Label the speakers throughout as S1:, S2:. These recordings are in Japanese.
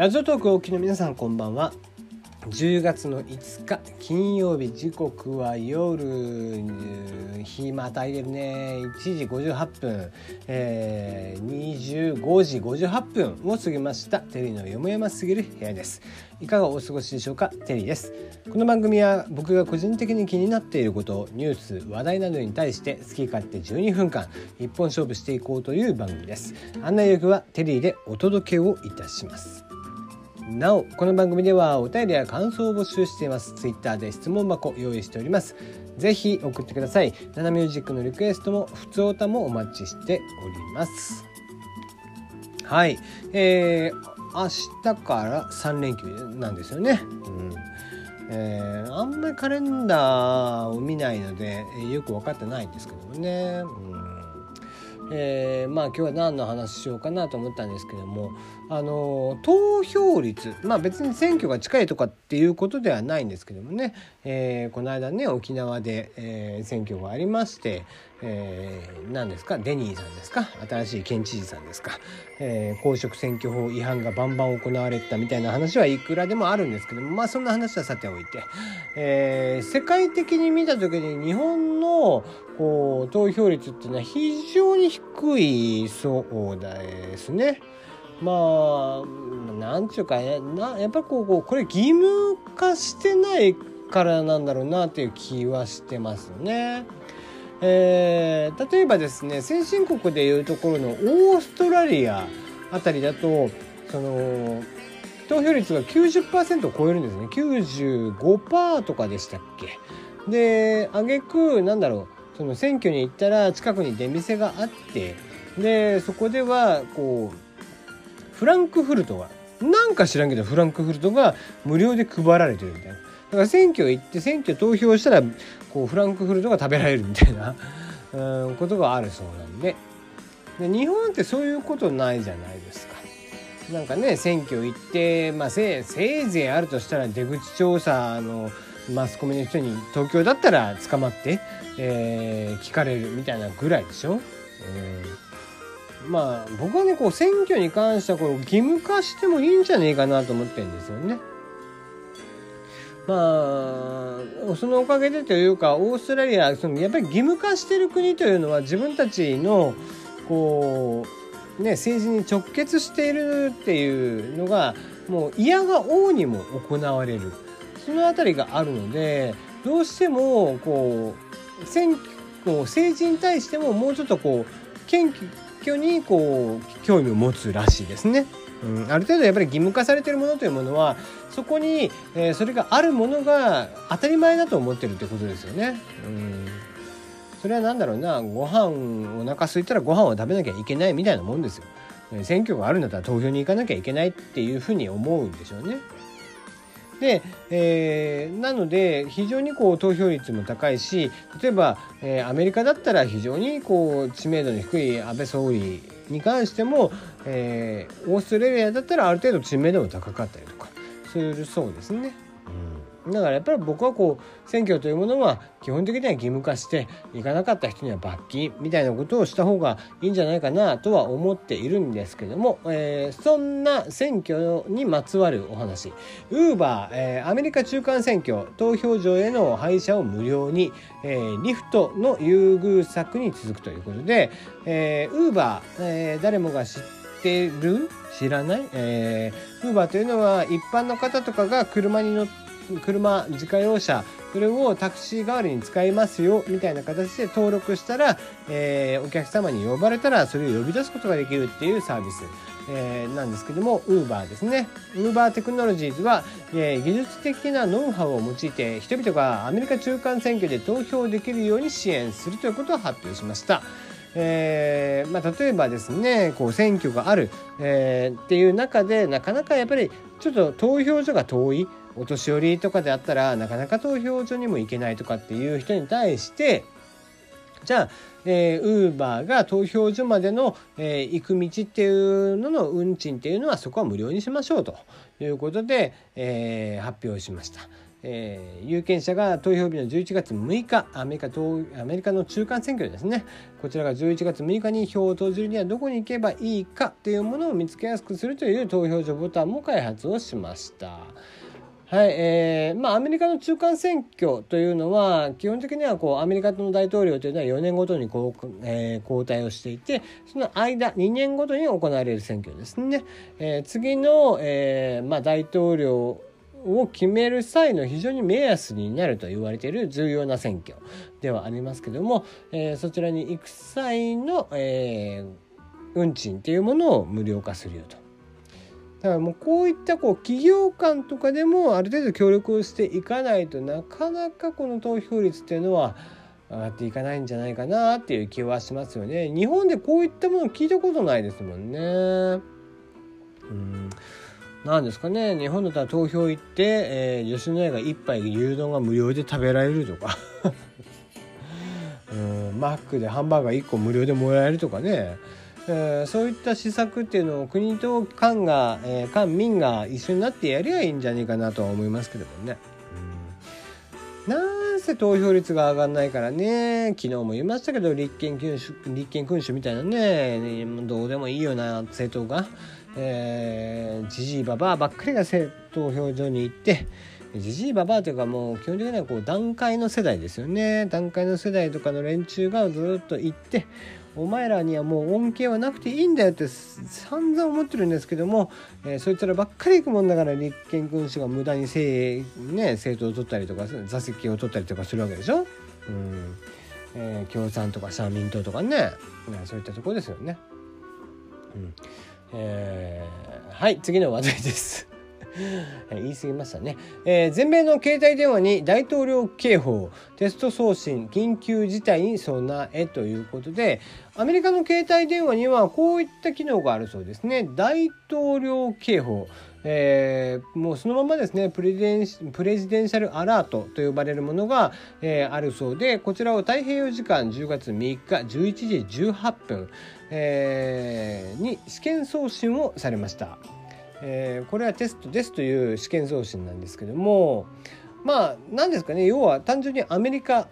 S1: ラジオトークお聞きの皆さんこんばんは。10月の5日金曜日時刻は夜日またいでるね1時58分、えー、25時58分を過ぎました。テリーのよもやますぎる部屋です。いかがお過ごしでしょうか？テリーです。この番組は僕が個人的に気になっていることニュース話題などに対して好き勝手12分間一本勝負していこうという番組です。案内役はテリーでお届けをいたします。なおこの番組ではお便りや感想を募集しています。ツイッターで質問箱用意しております。ぜひ送ってください。ナナミュージックのリクエストも普通歌もお待ちしております。はい。えー、明日から3連休なんですよね。うん。えー、あんまりカレンダーを見ないのでよく分かってないんですけどもね、うん。えー、まあ今日は何の話しようかなと思ったんですけどもあの投票率まあ別に選挙が近いとかっていうことではないんですけどもね、えー、この間ね沖縄で、えー、選挙がありまして、えー、何ですか？デニーさんですか？新しい県知事さんですか、えー、公職選挙法違反がバンバン行われたみたいな話はいくらでもあるんですけどもまあそんな話はさておいて、えー、世界的に見た時に日本のこう投票率っていうのは非常に低いそうですね。まあなんちゅうかねなやっぱこうこうこれ義務化してないからなんだろうなっていう気はしてますね。えー、例えばですね先進国でいうところのオーストラリアあたりだとその投票率が90%を超えるんですね。95%とかでしたっけ？で挙句なんだろうその選挙に行ったら近くに出店があってでそこではこうフランクフルトがなんか知らんけどフランクフルトが無料で配られてるみたいな。だから選挙行って選挙投票したらこうフランクフルトが食べられるみたいな うんことがあるそうなんでで日本ってそういうことないじゃないですか。なんかね選挙行って、まあ、せせいぜいあるとしたら出口調査のマスコミの人に東京だったら捕まって、えー、聞かれるみたいなぐらいでしょ。うんまあ僕はねこう選挙に関してはこれ義務化してもいいんじゃねえかなと思ってるんですよね。まあそのおかげでというかオーストラリアそのやっぱり義務化してる国というのは自分たちのこうね政治に直結しているっていうのがもう嫌が王にも行われるその辺りがあるのでどうしてもこう選挙政治に対してももうちょっとこう謙挙にこう興味を持つらしいですね。うん、ある程度やっぱり義務化されてるものというものはそこに、えー、それがあるものが当たり前だと思ってるってことですよね。うんそれは何だろうなご飯お腹空いたらご飯を食べなきゃいけないみたいなもんですよ。選挙があるんだったら投票に行かなきゃいけないっていうふうに思うんでしょうね。で、えー、なので非常にこう投票率も高いし例えば、えー、アメリカだったら非常にこう知名度の低い安倍総理に関しても、えー、オーストラリアだったらある程度知名度も高かったりとかするそうですね。だからやっぱり僕はこう選挙というものは基本的には義務化して行かなかった人には罰金みたいなことをした方がいいんじゃないかなとは思っているんですけども、えー、そんな選挙にまつわるお話。ウーバー、えー、アメリカ中間選挙投票所への配車を無料に、えー、リフトの優遇策に続くということでウーバー、えー、誰もが知ってる？知らない、えー、ウーバーというのは一般の方とかが車に乗って車自家用車これをタクシー代わりに使いますよみたいな形で登録したら、えー、お客様に呼ばれたらそれを呼び出すことができるっていうサービス、えー、なんですけども Uber ですね Uber テクノロジーズは、えー、技術的なノウハウを用いて人々がアメリカ中間選挙で投票できるように支援するということを発表しました。えーまあ、例えばですねこう選挙がある、えー、っていう中でなかなかやっぱりちょっと投票所が遠いお年寄りとかであったらなかなか投票所にも行けないとかっていう人に対してじゃあ、えー、ウーバーが投票所までの、えー、行く道っていうのの運賃っていうのはそこは無料にしましょうということで、えー、発表しました。えー、有権者が投票日の11月6日アメリカアメリカの中間選挙ですねこちらが11月6日に票を投じるにはどこに行けばいいかというものを見つけやすくするという投票所ボタンも開発をしました。はい、えー、まあアメリカの中間選挙というのは基本的にはこうアメリカの大統領というのは4年ごとにこう、えー、交代をしていてその間2年ごとに行われる選挙ですね。えー、次の、えーまあ、大統領を決める際の非常に目安になると言われている重要な選挙ではありますけども、えー、そちらに行く際の、えー、運賃っていうものを無料化するよと。だからもうこういったこう企業間とかでもある程度協力をしていかないとなかなかこの投票率っていうのは上がっていかないんじゃないかなっていう気はしますよね。日本でこういったもの聞いたことないですもんね。うん。なんですかね。日本だったら投票行って、えー、吉野家が1杯牛丼が無料で食べられるとか。うん。マックでハンバーガー1個無料でもらえるとかね。え、そういった施策っていうのを国と官が、えー、官民が一緒になってやりゃいいんじゃないかなとは思いますけどもね。なんせ投票率が上がんないからね昨日も言いましたけど立憲君主立憲君主みたいなねどうでもいいような政党がじじいばばばっかりが投票所に行ってじじいばばというかもう基本的にはこう段階の世代ですよね段階の世代とかの連中がずっと行ってお前らにはもう恩恵はなくていいんだよって散々思ってるんですけども、えー、そいつらばっかり行くもんだから立憲君主が無駄に政,、ね、政党を取ったりとか座席を取ったりとかするわけでしょ？うんえー、共産とか社民党とかねそういったとこですよね。うんえー、はい次の話題です。言い過ぎましたね、えー、全米の携帯電話に大統領警報テスト送信緊急事態に備えということでアメリカの携帯電話にはこういった機能があるそうですね。大統領警報。えー、もうそのままですねプレデンプレジデンシャルアラートと呼ばれるものが、えー、あるそうでこちらを太平洋時間10月3日11時18分、えー、に試験送信をされました。えー、これはテストですという試験送信なんですけどもまあ何ですかね要は単純にアメリカ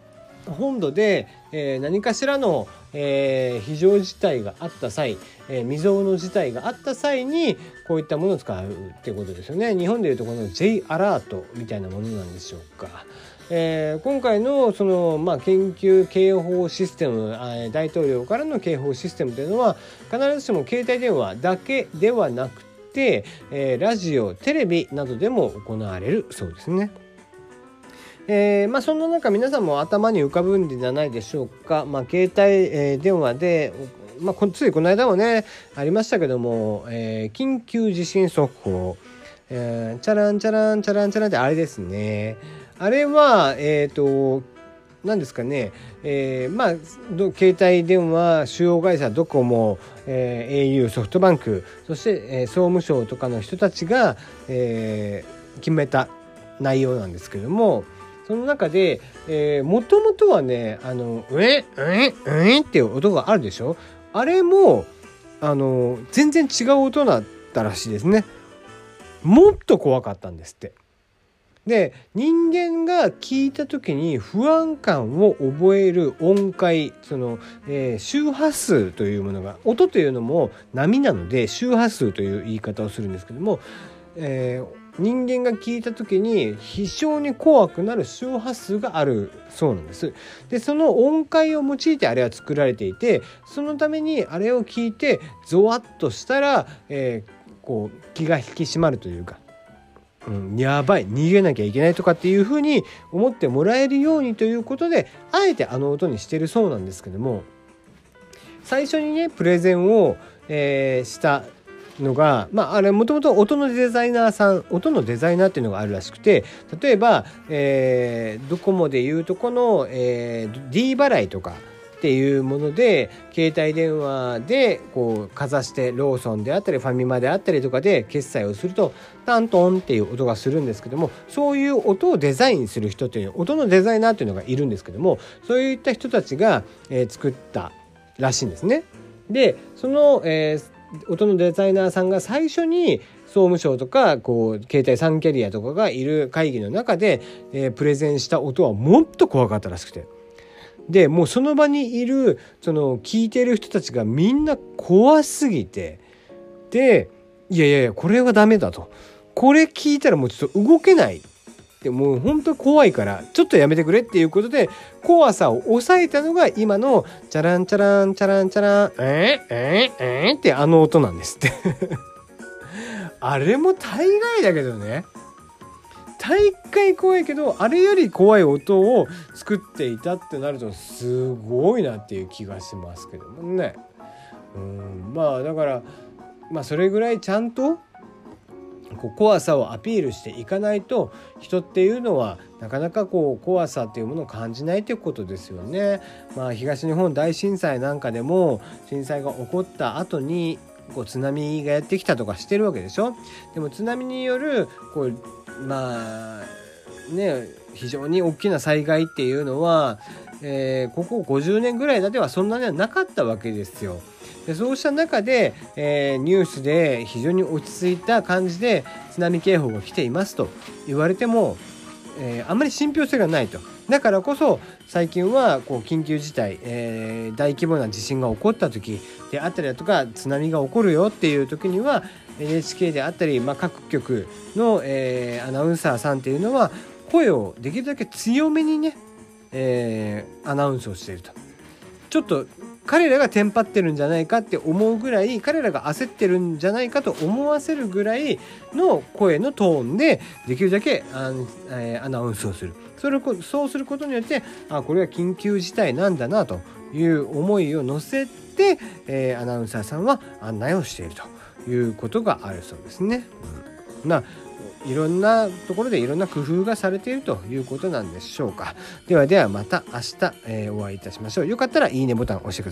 S1: 本土で、えー、何かしらの、えー、非常事態があった際、えー、未曾有の事態があった際にこういったものを使うってことですよね日本でいうとこの J アラートみたいなものなんでしょうか。えー、今回のその、まあ、研究警報システム大統領からの警報システムというのは必ずしも携帯電話だけではなく、えー、ラジオテレビなどでも行われるそうですね。えー、まあ、そんな中皆さんも頭に浮かぶんじゃないでしょうか、まあ、携帯、えー、電話で、まあ、ついこの間もねありましたけども、えー、緊急地震速報、えー、チャランチャランチャランチャランってあれですね。あれはえっ、と何ですかね、えー、まあ携帯電話主要会社ドコモ、えー、au ソフトバンクそして、えー、総務省とかの人たちが、えー、決めた内容なんですけどもその中でもともとはねあの「うえうえうえ」っていう音があるでしょ？あれもあの全然違う音だったらしいですね。もっと怖かったんですって。で人間が聞いた時に不安感を覚える音階その、えー、周波数というものが音というのも波なので周波数という言い方をするんですけども、えー、人間が聞いた時に非常に怖くなる周波数があるそうなんです。でその音階を用いてあれは作られていてそのためにあれを聞いてゾワッとしたら、えー、こう気が引き締まるというかうん、やばい逃げなきゃいけないとかっていうふうに思ってもらえるようにということであえてあの音にしてるそうなんですけども最初にねプレゼンを、えー、したのが、まあ、あれもともと音のデザイナーさん音のデザイナーっていうのがあるらしくて例えば、えー、ドコモでいうとこの、えー、D 払いとかっていうもので携帯電話でこうかざしてローソンであったりファミマであったりとかで決済をするとタントンっていう音がするんですけどもそういう音をデザインする人っていう音のデザイナーっていうのがいるんですけどもそういった人たちが、え、作ったらしいんですね。でその、え音のデザイナーさんが最初に総務省とかこう携帯3キャリアとかがいる会議の中で、え、プレゼンした音はもっと怖かったらしくて。でもうその場にいるその聞いてる人たちがみんな怖すぎてでいやいやいやこれはダメだと。これ聞いたらもうちょっと動けない。ってもう本当怖いからちょっとやめてくれっていうことで怖さを抑えたのが今のチャランチャランチャランチャランえー、えー、えー、ってあの音なんですって。あれも大概だけどね。大概怖いけどあれより怖い音を作っていたってなるとすごいなっていう気がしますけどもねうんまあだからまあそれぐらいちゃんとこう怖さをアピールしていかないと人っていうのはなかなかこう怖さっていうものを感じないということですよね。まあ、東日本大震災なんかでも震災が起こった後にこう津波がやってきたとかしてるわけでしょでも津波によるこうまあね非常に大きな災害っていうのは、えー、ここ50年ぐらいだではそんなにはなかったわけですよ。でそうした中で、えー、ニュースで非常に落ち着いた感じで津波警報が来ていますと言われても、えー、あんまり信憑性がないと。だからこそ最近はこう緊急事態、えー、大規模な地震が起こった時であったりだとか津波が起こるよっていう時には NHK であったり、まあ、各局の、えー、アナウンサーさんっていうのは声をできるだけ強めにね、えー、アナウンスをしていると。ちょっと彼らがテンパってるんじゃないかって思うぐらい彼らが焦ってるんじゃないかと思わせるぐらいの声のトーンでできるだけア,、えー、アナウンスをするそれそうすることによってあこれは緊急事態なんだなという思いを乗せて、えー、アナウンサーさんは案内をしているということがあるそうですね。うん、まあいろんなところでいろんな工夫がされているということなんでしょうか。ではではまた明日、えー、お会いいたしましょう。よかったらいいねボタンを押してください。